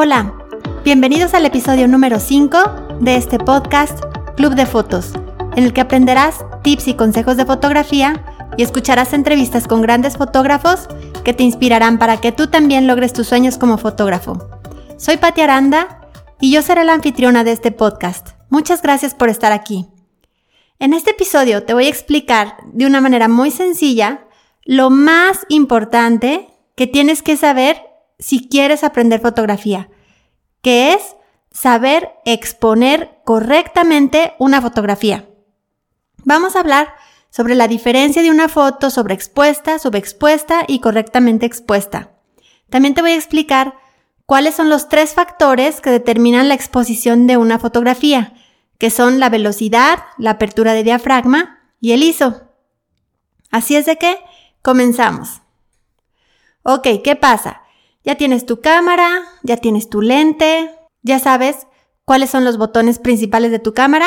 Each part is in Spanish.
Hola, bienvenidos al episodio número 5 de este podcast Club de Fotos, en el que aprenderás tips y consejos de fotografía y escucharás entrevistas con grandes fotógrafos que te inspirarán para que tú también logres tus sueños como fotógrafo. Soy Pati Aranda y yo seré la anfitriona de este podcast. Muchas gracias por estar aquí. En este episodio te voy a explicar de una manera muy sencilla lo más importante que tienes que saber si quieres aprender fotografía, que es saber exponer correctamente una fotografía. Vamos a hablar sobre la diferencia de una foto sobreexpuesta, subexpuesta y correctamente expuesta. También te voy a explicar cuáles son los tres factores que determinan la exposición de una fotografía, que son la velocidad, la apertura de diafragma y el ISO. Así es de que comenzamos. Ok, ¿qué pasa? Ya tienes tu cámara, ya tienes tu lente, ya sabes cuáles son los botones principales de tu cámara.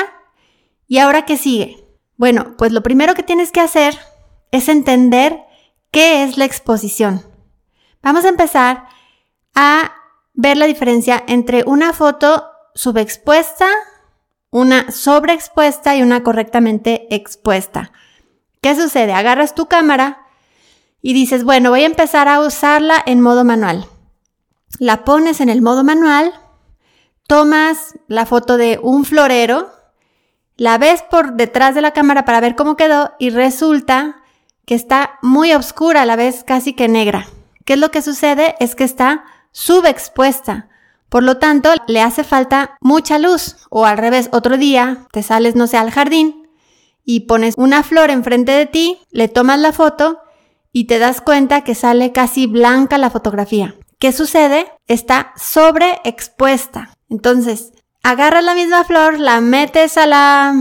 ¿Y ahora qué sigue? Bueno, pues lo primero que tienes que hacer es entender qué es la exposición. Vamos a empezar a ver la diferencia entre una foto subexpuesta, una sobreexpuesta y una correctamente expuesta. ¿Qué sucede? Agarras tu cámara y dices, bueno, voy a empezar a usarla en modo manual. La pones en el modo manual, tomas la foto de un florero, la ves por detrás de la cámara para ver cómo quedó y resulta que está muy oscura, la ves casi que negra. ¿Qué es lo que sucede? Es que está subexpuesta. Por lo tanto, le hace falta mucha luz. O al revés, otro día te sales, no sé, al jardín y pones una flor enfrente de ti, le tomas la foto y te das cuenta que sale casi blanca la fotografía. ¿Qué sucede? Está sobreexpuesta. Entonces, agarras la misma flor, la metes a la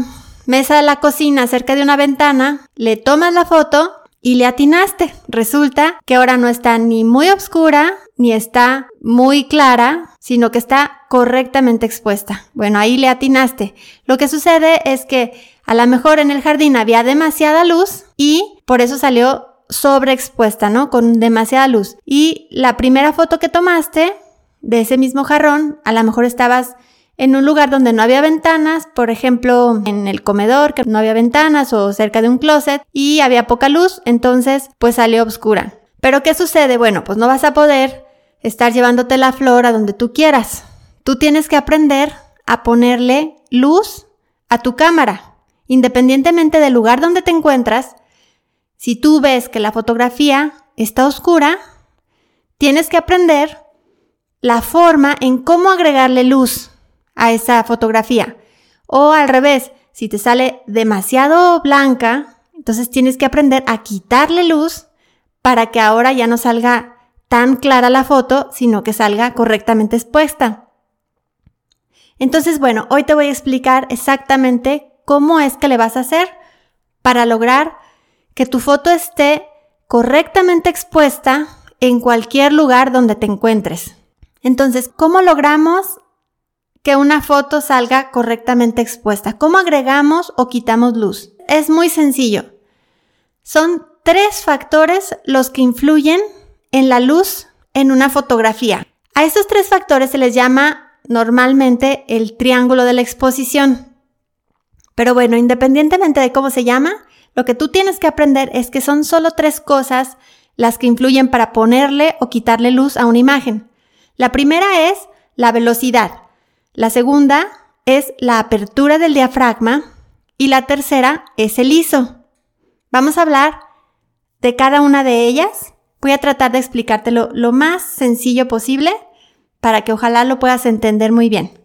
mesa de la cocina cerca de una ventana, le tomas la foto y le atinaste. Resulta que ahora no está ni muy oscura ni está muy clara, sino que está correctamente expuesta. Bueno, ahí le atinaste. Lo que sucede es que a lo mejor en el jardín había demasiada luz y por eso salió sobreexpuesta, ¿no? Con demasiada luz. Y la primera foto que tomaste de ese mismo jarrón, a lo mejor estabas en un lugar donde no había ventanas, por ejemplo, en el comedor, que no había ventanas o cerca de un closet y había poca luz, entonces pues salió oscura. Pero ¿qué sucede? Bueno, pues no vas a poder estar llevándote la flor a donde tú quieras. Tú tienes que aprender a ponerle luz a tu cámara. Independientemente del lugar donde te encuentras, si tú ves que la fotografía está oscura, tienes que aprender la forma en cómo agregarle luz a esa fotografía. O al revés, si te sale demasiado blanca, entonces tienes que aprender a quitarle luz para que ahora ya no salga tan clara la foto, sino que salga correctamente expuesta. Entonces, bueno, hoy te voy a explicar exactamente cómo es que le vas a hacer para lograr que tu foto esté correctamente expuesta en cualquier lugar donde te encuentres. Entonces, ¿cómo logramos que una foto salga correctamente expuesta? ¿Cómo agregamos o quitamos luz? Es muy sencillo. Son tres factores los que influyen en la luz en una fotografía. A estos tres factores se les llama normalmente el triángulo de la exposición. Pero bueno, independientemente de cómo se llama, lo que tú tienes que aprender es que son solo tres cosas las que influyen para ponerle o quitarle luz a una imagen. La primera es la velocidad, la segunda es la apertura del diafragma y la tercera es el ISO. Vamos a hablar de cada una de ellas Voy a tratar de explicártelo lo más sencillo posible para que ojalá lo puedas entender muy bien.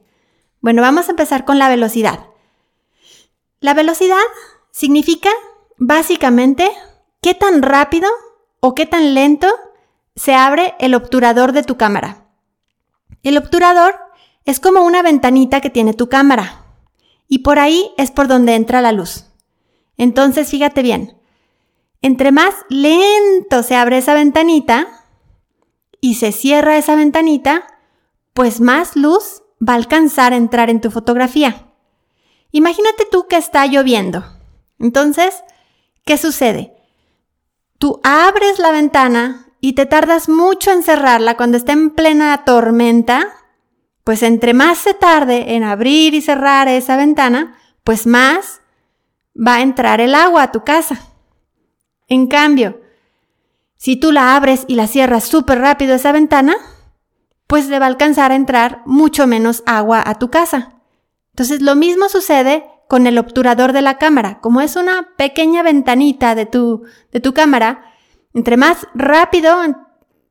Bueno, vamos a empezar con la velocidad. La velocidad significa básicamente qué tan rápido o qué tan lento se abre el obturador de tu cámara. El obturador es como una ventanita que tiene tu cámara y por ahí es por donde entra la luz. Entonces, fíjate bien, entre más lento se abre esa ventanita y se cierra esa ventanita, pues más luz va a alcanzar a entrar en tu fotografía. Imagínate tú que está lloviendo. Entonces, ¿qué sucede? Tú abres la ventana y te tardas mucho en cerrarla cuando está en plena tormenta pues entre más se tarde en abrir y cerrar esa ventana, pues más va a entrar el agua a tu casa. En cambio, si tú la abres y la cierras súper rápido esa ventana, pues le va a alcanzar a entrar mucho menos agua a tu casa. Entonces lo mismo sucede con el obturador de la cámara. Como es una pequeña ventanita de tu, de tu cámara, entre más rápido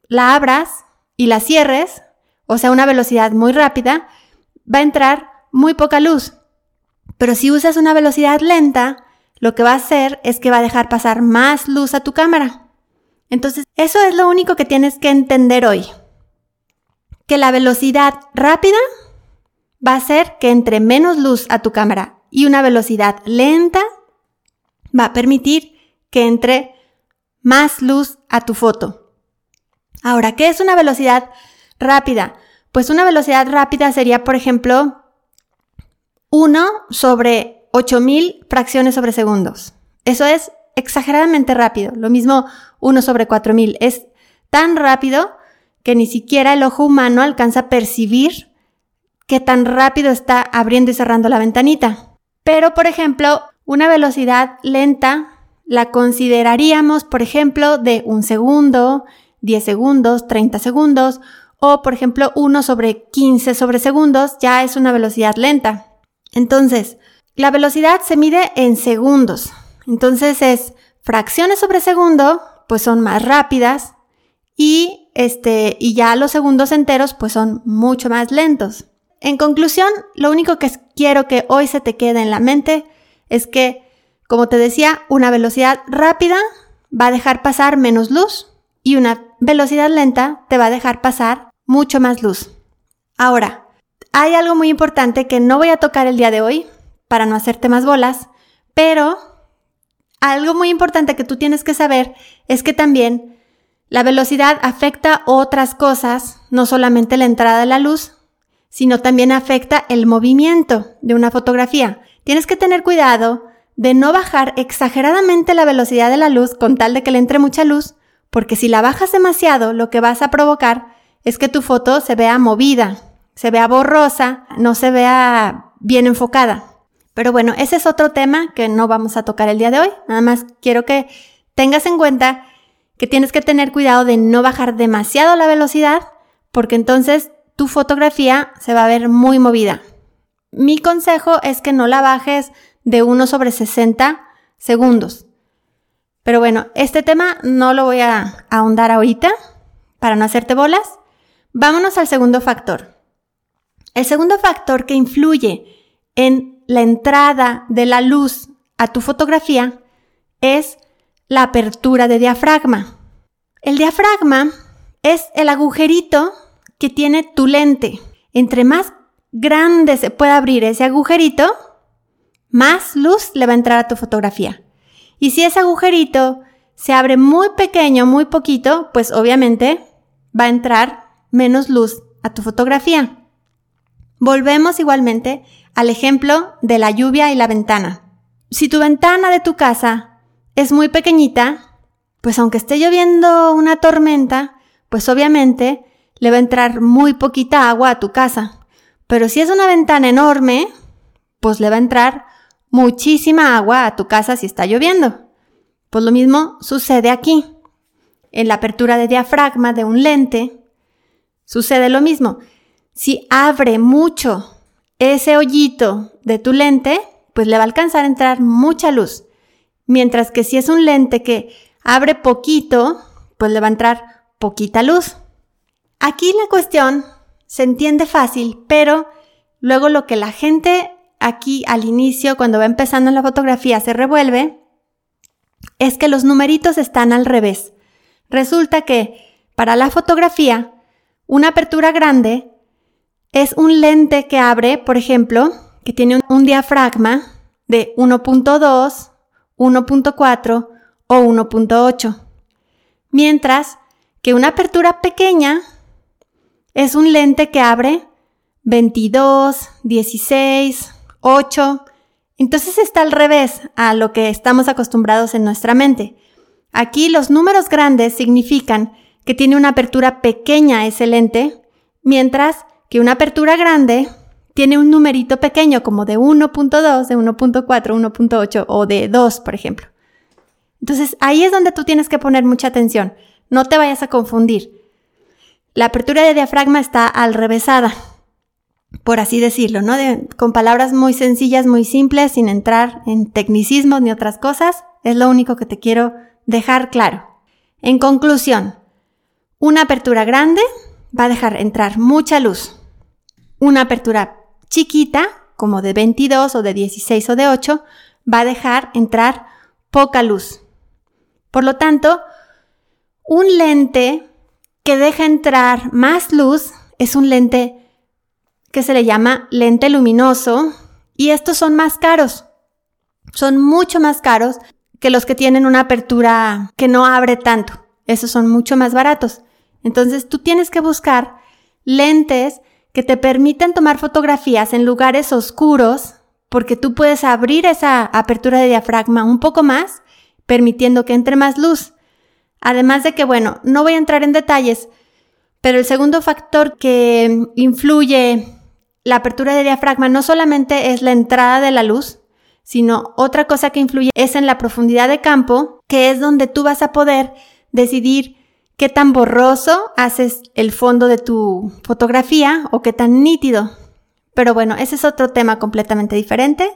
la abras y la cierres, o sea, una velocidad muy rápida, va a entrar muy poca luz. Pero si usas una velocidad lenta, lo que va a hacer es que va a dejar pasar más luz a tu cámara. Entonces, eso es lo único que tienes que entender hoy. Que la velocidad rápida va a hacer que entre menos luz a tu cámara y una velocidad lenta va a permitir que entre más luz a tu foto. Ahora, ¿qué es una velocidad rápida? Pues una velocidad rápida sería, por ejemplo, 1 sobre 8000 fracciones sobre segundos. Eso es exageradamente rápido. Lo mismo 1 sobre 4000. Es tan rápido que ni siquiera el ojo humano alcanza a percibir qué tan rápido está abriendo y cerrando la ventanita. Pero, por ejemplo, una velocidad lenta la consideraríamos, por ejemplo, de un segundo, 10 segundos, 30 segundos, o por ejemplo 1 sobre 15 sobre segundos, ya es una velocidad lenta. Entonces, la velocidad se mide en segundos. Entonces es fracciones sobre segundo, pues son más rápidas y este y ya los segundos enteros pues son mucho más lentos. En conclusión, lo único que quiero que hoy se te quede en la mente es que, como te decía, una velocidad rápida va a dejar pasar menos luz y una velocidad lenta te va a dejar pasar mucho más luz. Ahora, hay algo muy importante que no voy a tocar el día de hoy para no hacerte más bolas, pero algo muy importante que tú tienes que saber es que también la velocidad afecta otras cosas, no solamente la entrada de la luz, sino también afecta el movimiento de una fotografía. Tienes que tener cuidado de no bajar exageradamente la velocidad de la luz con tal de que le entre mucha luz, porque si la bajas demasiado, lo que vas a provocar es que tu foto se vea movida, se vea borrosa, no se vea bien enfocada. Pero bueno, ese es otro tema que no vamos a tocar el día de hoy. Nada más quiero que tengas en cuenta que tienes que tener cuidado de no bajar demasiado la velocidad, porque entonces tu fotografía se va a ver muy movida. Mi consejo es que no la bajes de 1 sobre 60 segundos. Pero bueno, este tema no lo voy a ahondar ahorita para no hacerte bolas. Vámonos al segundo factor. El segundo factor que influye en la entrada de la luz a tu fotografía es la apertura de diafragma. El diafragma es el agujerito que tiene tu lente. Entre más grande se pueda abrir ese agujerito, más luz le va a entrar a tu fotografía. Y si ese agujerito se abre muy pequeño, muy poquito, pues obviamente va a entrar menos luz a tu fotografía. Volvemos igualmente al ejemplo de la lluvia y la ventana. Si tu ventana de tu casa es muy pequeñita, pues aunque esté lloviendo una tormenta, pues obviamente le va a entrar muy poquita agua a tu casa. Pero si es una ventana enorme, pues le va a entrar muchísima agua a tu casa si está lloviendo. Pues lo mismo sucede aquí. En la apertura de diafragma de un lente, sucede lo mismo. Si abre mucho ese hoyito de tu lente, pues le va a alcanzar a entrar mucha luz. Mientras que si es un lente que abre poquito, pues le va a entrar poquita luz. Aquí la cuestión se entiende fácil, pero luego lo que la gente aquí al inicio, cuando va empezando en la fotografía, se revuelve, es que los numeritos están al revés. Resulta que para la fotografía, una apertura grande es un lente que abre, por ejemplo, que tiene un, diafragma de 1.2, 1.4 o 1.8. Mientras que una apertura pequeña es un lente que abre 22, 16, 8. Entonces está al revés a lo que estamos acostumbrados en nuestra mente. Aquí los números grandes significan que tiene una apertura pequeña ese lente, mientras que una apertura grande tiene un numerito pequeño como de 1.2, de 1.4, 1.8 o de 2, por ejemplo. Entonces ahí es donde tú tienes que poner mucha atención. No te vayas a confundir. La apertura de diafragma está al revésada, por así decirlo, ¿no? con palabras muy sencillas, muy simples, sin entrar en tecnicismos ni otras cosas. Es lo único que te quiero dejar claro. En conclusión, una apertura grande va a dejar entrar mucha luz. Una apertura chiquita, como de 22 o de 16 o de 8, va a dejar entrar poca luz. Por lo tanto, un lente que deja entrar más luz es un lente que se le llama lente luminoso y estos son más caros. Son mucho más caros que los que tienen una apertura que no abre tanto. Esos son mucho más baratos. Entonces tú tienes que buscar lentes que te permitan tomar fotografías en lugares oscuros porque tú puedes abrir esa apertura de diafragma un poco más, permitiendo que entre más luz. Además de que, bueno, no voy a entrar en detalles, pero el segundo factor que influye la apertura de diafragma no solamente es la entrada de la luz, sino otra cosa que influye es en la profundidad de campo, que es donde tú vas a poder decidir qué tan borroso haces el fondo de tu fotografía o qué tan nítido. Pero bueno, ese es otro tema completamente diferente.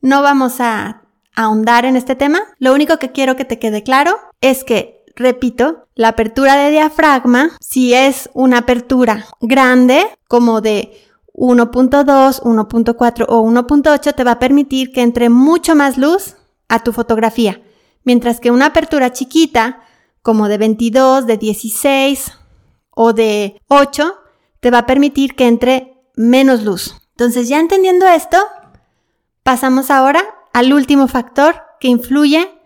No vamos a ahondar en este tema. Lo único que quiero que te quede claro es que, repito, la apertura de diafragma, si es una apertura grande, como de 1.2, 1.4 o 1.8, te va a permitir que entre mucho más luz a tu fotografía. Mientras que una apertura chiquita, como de 22, de 16 o de 8, te va a permitir que entre menos luz. Entonces, ya entendiendo esto, pasamos ahora al último factor que influye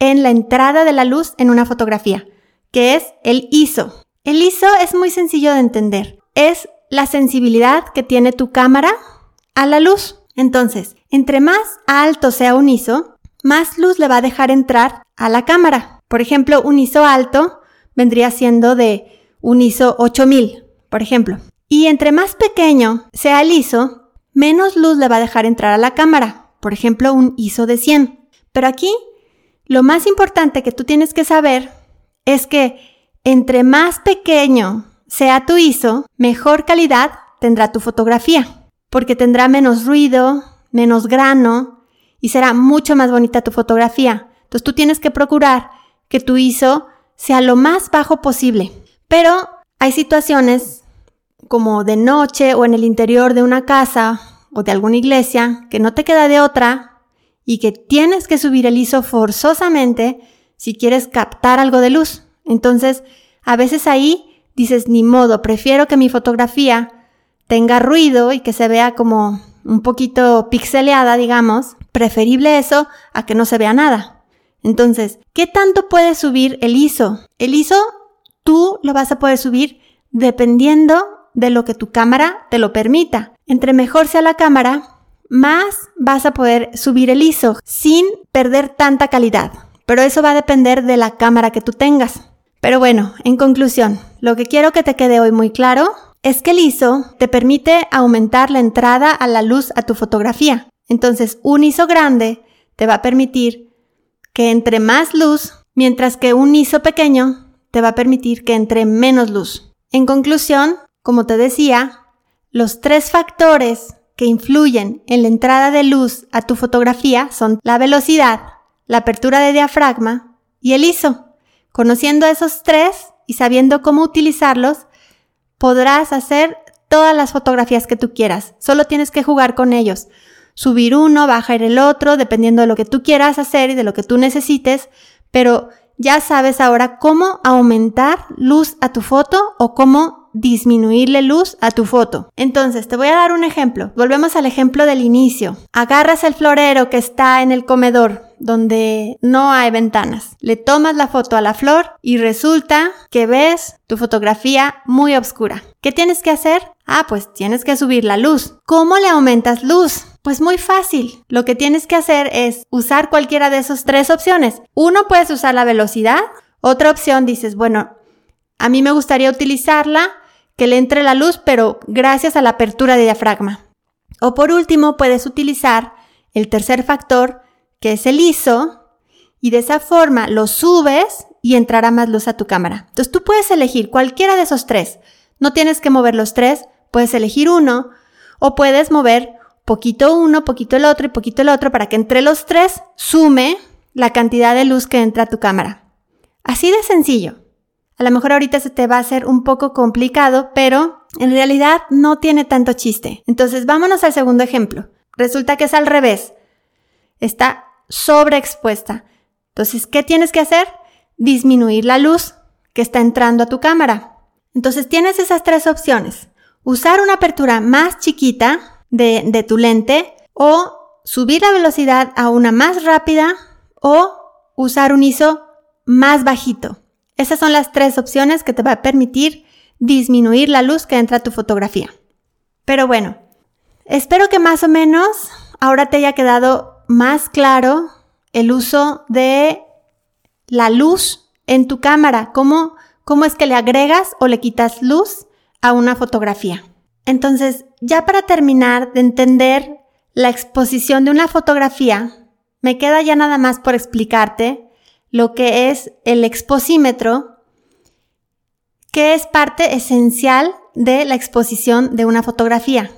en la entrada de la luz en una fotografía, que es el ISO. El ISO es muy sencillo de entender. Es la sensibilidad que tiene tu cámara a la luz. Entonces, entre más alto sea un ISO, más luz le va a dejar entrar a la cámara. Por ejemplo, un ISO alto vendría siendo de un ISO 8000, por ejemplo. Y entre más pequeño sea el ISO, menos luz le va a dejar entrar a la cámara. Por ejemplo, un ISO de 100. Pero aquí, lo más importante que tú tienes que saber es que entre más pequeño sea tu ISO, mejor calidad tendrá tu fotografía, porque tendrá menos ruido, menos grano y será mucho más bonita tu fotografía. Entonces tú tienes que procurar que tu ISO sea lo más bajo posible. Pero hay situaciones como de noche o en el interior de una casa o de alguna iglesia que no te queda de otra y que tienes que subir el ISO forzosamente si quieres captar algo de luz. Entonces, a veces ahí dices, ni modo, prefiero que mi fotografía tenga ruido y que se vea como un poquito pixeleada, digamos. Preferible eso a que no se vea nada. Entonces, ¿qué tanto puedes subir el ISO? El ISO tú lo vas a poder subir dependiendo de lo que tu cámara te lo permita. Entre mejor sea la cámara, más vas a poder subir el ISO sin perder tanta calidad. Pero eso va a depender de la cámara que tú tengas. Pero bueno, en conclusión, lo que quiero que te quede hoy muy claro es que el ISO te permite aumentar la entrada a la luz a tu fotografía. Entonces, un ISO grande te va a permitir que entre más luz, mientras que un ISO pequeño te va a permitir que entre menos luz. En conclusión, como te decía, los tres factores que influyen en la entrada de luz a tu fotografía son la velocidad, la apertura de diafragma y el ISO. Conociendo esos tres y sabiendo cómo utilizarlos, podrás hacer todas las fotografías que tú quieras. Solo tienes que jugar con ellos subir uno, bajar el otro, dependiendo de lo que tú quieras hacer y de lo que tú necesites, pero ya sabes ahora cómo aumentar luz a tu foto o cómo disminuirle luz a tu foto. Entonces, te voy a dar un ejemplo. Volvemos al ejemplo del inicio. Agarras el florero que está en el comedor donde no hay ventanas. Le tomas la foto a la flor y resulta que ves tu fotografía muy oscura. ¿Qué tienes que hacer? Ah, pues tienes que subir la luz. ¿Cómo le aumentas luz? Pues muy fácil. Lo que tienes que hacer es usar cualquiera de esas tres opciones. Uno, puedes usar la velocidad. Otra opción dices, bueno, a mí me gustaría utilizarla que le entre la luz, pero gracias a la apertura de diafragma. O por último, puedes utilizar el tercer factor, que es el ISO, y de esa forma lo subes y entrará más luz a tu cámara. Entonces tú puedes elegir cualquiera de esos tres. No tienes que mover los tres, puedes elegir uno o puedes mover poquito uno, poquito el otro y poquito el otro para que entre los tres sume la cantidad de luz que entra a tu cámara. Así de sencillo. A lo mejor ahorita se te va a hacer un poco complicado, pero en realidad no tiene tanto chiste. Entonces vámonos al segundo ejemplo. Resulta que es al revés. Está sobreexpuesta. Entonces, ¿qué tienes que hacer? Disminuir la luz que está entrando a tu cámara. Entonces tienes esas tres opciones. Usar una apertura más chiquita de, de tu lente o subir la velocidad a una más rápida o usar un ISO más bajito. Esas son las tres opciones que te va a permitir disminuir la luz que entra a tu fotografía. Pero bueno, espero que más o menos ahora te haya quedado más claro el uso de la luz en tu cámara, cómo, cómo es que le agregas o le quitas luz a una fotografía. Entonces, ya para terminar de entender la exposición de una fotografía, me queda ya nada más por explicarte lo que es el exposímetro, que es parte esencial de la exposición de una fotografía.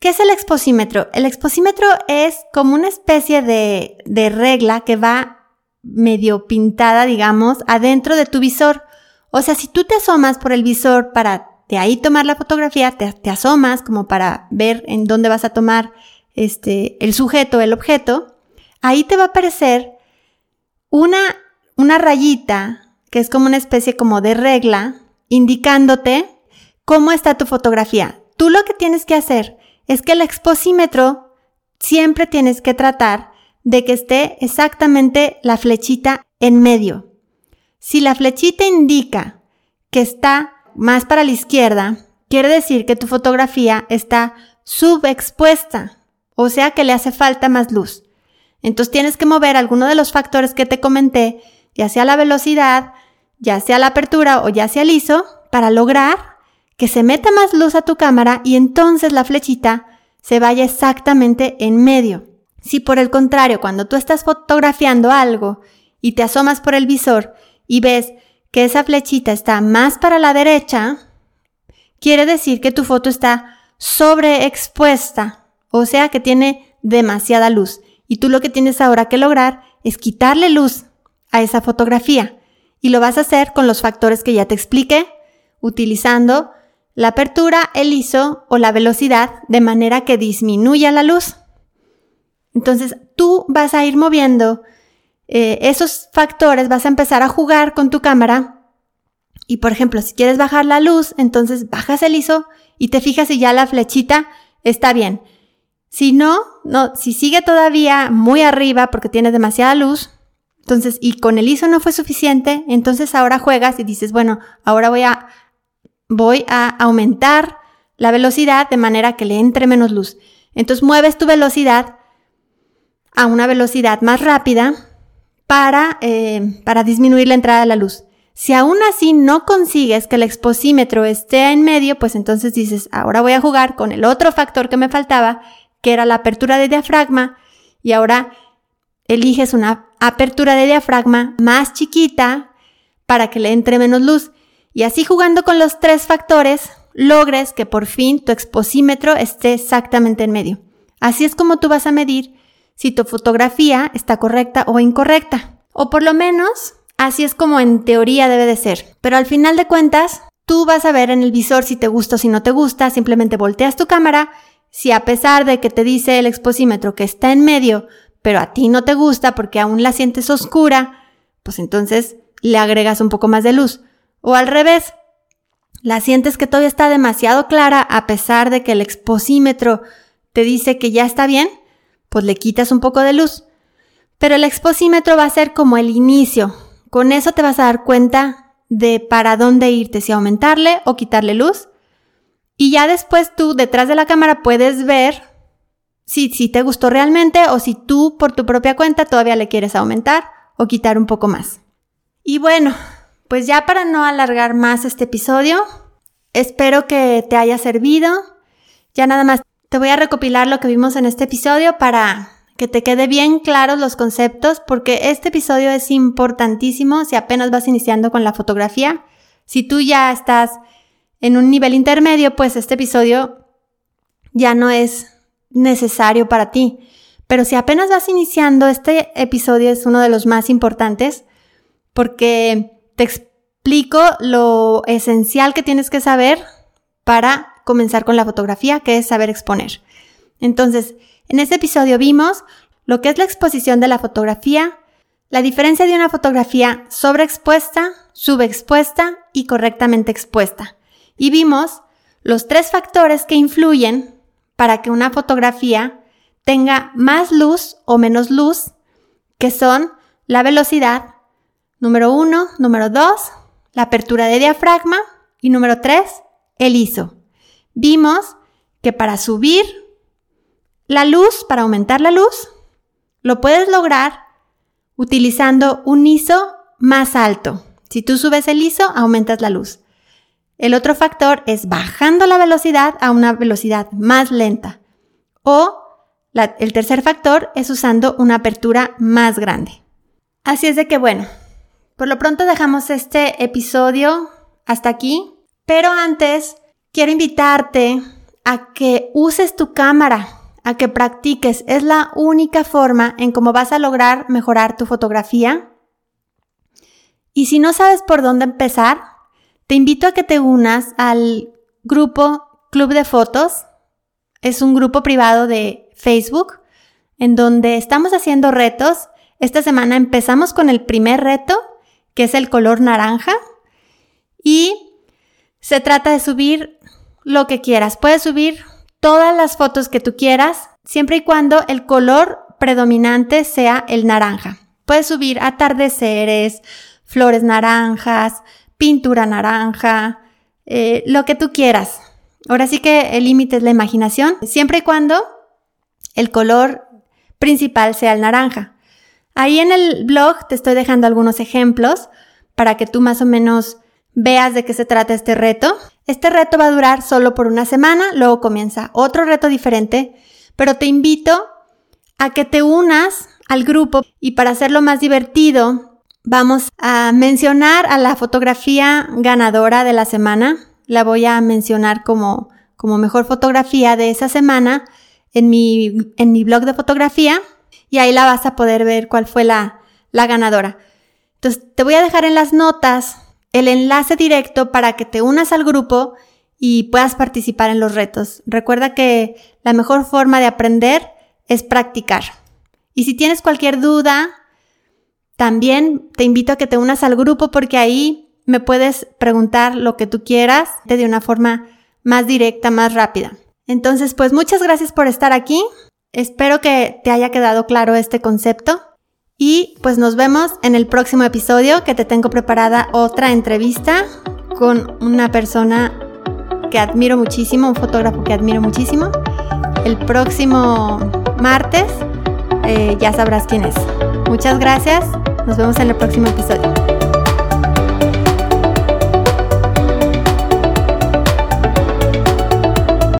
¿Qué es el exposímetro? El exposímetro es como una especie de, de regla que va medio pintada, digamos, adentro de tu visor. O sea, si tú te asomas por el visor para de ahí tomar la fotografía, te, asomas como para ver en dónde vas a tomar este, el sujeto, el objeto, ahí te va a aparecer una, una rayita que es como una especie como de regla indicándote cómo está tu fotografía. Tú lo que tienes que hacer es que el exposímetro siempre tienes que tratar de que esté exactamente la flechita en medio. Si la flechita indica que está más para la izquierda, quiere decir que tu fotografía está subexpuesta, o sea que le hace falta más luz. Entonces tienes que mover alguno de los factores que te comenté, ya sea la velocidad, ya sea la apertura o ya sea el ISO, para lograr que se meta más luz a tu cámara y entonces la flechita se vaya exactamente en medio. Si por el contrario, cuando tú estás fotografiando algo y te asomas por el visor y ves que esa flechita está más para la derecha, quiere decir que tu foto está sobreexpuesta, o sea que tiene demasiada luz. Y tú lo que tienes ahora que lograr es quitarle luz a esa fotografía. Y lo vas a hacer con los factores que ya te expliqué, utilizando la apertura, el ISO o la velocidad de manera que disminuya la luz. Entonces tú vas a ir moviendo eh, esos factores, vas a empezar a jugar con tu cámara. Y por ejemplo, si quieres bajar la luz, entonces bajas el ISO y te fijas si ya la flechita está bien. Si no, no, si sigue todavía muy arriba porque tiene demasiada luz, entonces, y con el ISO no fue suficiente, entonces ahora juegas y dices, bueno, ahora voy a, voy a aumentar la velocidad de manera que le entre menos luz. Entonces mueves tu velocidad a una velocidad más rápida para, eh, para disminuir la entrada de la luz. Si aún así no consigues que el exposímetro esté en medio, pues entonces dices, ahora voy a jugar con el otro factor que me faltaba, que era la apertura de diafragma, y ahora eliges una apertura de diafragma más chiquita para que le entre menos luz. Y así jugando con los tres factores, logres que por fin tu exposímetro esté exactamente en medio. Así es como tú vas a medir si tu fotografía está correcta o incorrecta. O por lo menos, así es como en teoría debe de ser. Pero al final de cuentas, tú vas a ver en el visor si te gusta o si no te gusta, simplemente volteas tu cámara si a pesar de que te dice el exposímetro que está en medio, pero a ti no te gusta porque aún la sientes oscura, pues entonces le agregas un poco más de luz. O al revés, la sientes que todavía está demasiado clara a pesar de que el exposímetro te dice que ya está bien, pues le quitas un poco de luz. Pero el exposímetro va a ser como el inicio. Con eso te vas a dar cuenta de para dónde irte, si aumentarle o quitarle luz. Y ya después tú detrás de la cámara puedes ver si, si te gustó realmente o si tú por tu propia cuenta todavía le quieres aumentar o quitar un poco más. Y bueno, pues ya para no alargar más este episodio, espero que te haya servido. Ya nada más te voy a recopilar lo que vimos en este episodio para que te quede bien claros los conceptos, porque este episodio es importantísimo si apenas vas iniciando con la fotografía. Si tú ya estás en un nivel intermedio, pues este episodio ya no es necesario para ti. Pero si apenas vas iniciando, este episodio es uno de los más importantes porque te explico lo esencial que tienes que saber para comenzar con la fotografía, que es saber exponer. Entonces, en este episodio vimos lo que es la exposición de la fotografía, la diferencia de una fotografía sobreexpuesta, subexpuesta y correctamente expuesta. Y vimos los tres factores que influyen para que una fotografía tenga más luz o menos luz, que son la velocidad, número uno, número dos, la apertura de diafragma y número tres, el ISO. Vimos que para subir la luz, para aumentar la luz, lo puedes lograr utilizando un ISO más alto. Si tú subes el ISO, aumentas la luz. El otro factor es bajando la velocidad a una velocidad más lenta. O el tercer factor es usando una apertura más grande. Así es de que bueno, por lo pronto dejamos este episodio hasta aquí, pero antes quiero invitarte a que uses tu cámara, a que practiques. Es la única forma en cómo vas a lograr mejorar tu fotografía. Y si no sabes por dónde empezar, te invito a que te unas al grupo Club de Fotos. Es un grupo privado de Facebook, en donde estamos haciendo retos. Esta semana empezamos con el primer reto, que es el color naranja, y se trata de subir lo que quieras. Puedes subir todas las fotos que tú quieras, siempre y cuando el color predominante sea el naranja. Puedes subir atardeceres, flores naranjas, pintura naranja, eh, lo que tú quieras. Ahora sí que el límite es la imaginación, siempre y cuando el color principal sea el naranja. Ahí en el blog te estoy dejando algunos ejemplos para que tú más o menos veas de qué se trata este reto. Este reto va a durar solo por una semana, luego comienza otro reto diferente, pero te invito a que te unas al grupo y para hacerlo más divertido vamos a mencionar a la fotografía ganadora de la semana. La voy a mencionar como, como mejor fotografía de esa semana en mi, en mi blog de fotografía y ahí la vas a poder ver cuál fue la, la ganadora. Entonces, te voy a dejar en las notas el enlace directo para que te unas al grupo y puedas participar en los retos. Recuerda que la mejor forma de aprender es practicar. Y si tienes cualquier duda, también te invito a que te unas al grupo porque ahí me puedes preguntar lo que tú quieras de una forma más directa, más rápida. Entonces, pues muchas gracias por estar aquí. Espero que te haya quedado claro este concepto. Y pues nos vemos en el próximo episodio que te tengo preparada otra entrevista con una persona que admiro muchísimo, un fotógrafo que admiro muchísimo. El próximo martes eh, ya sabrás quién es. Muchas gracias. Nos vemos en el próximo episodio.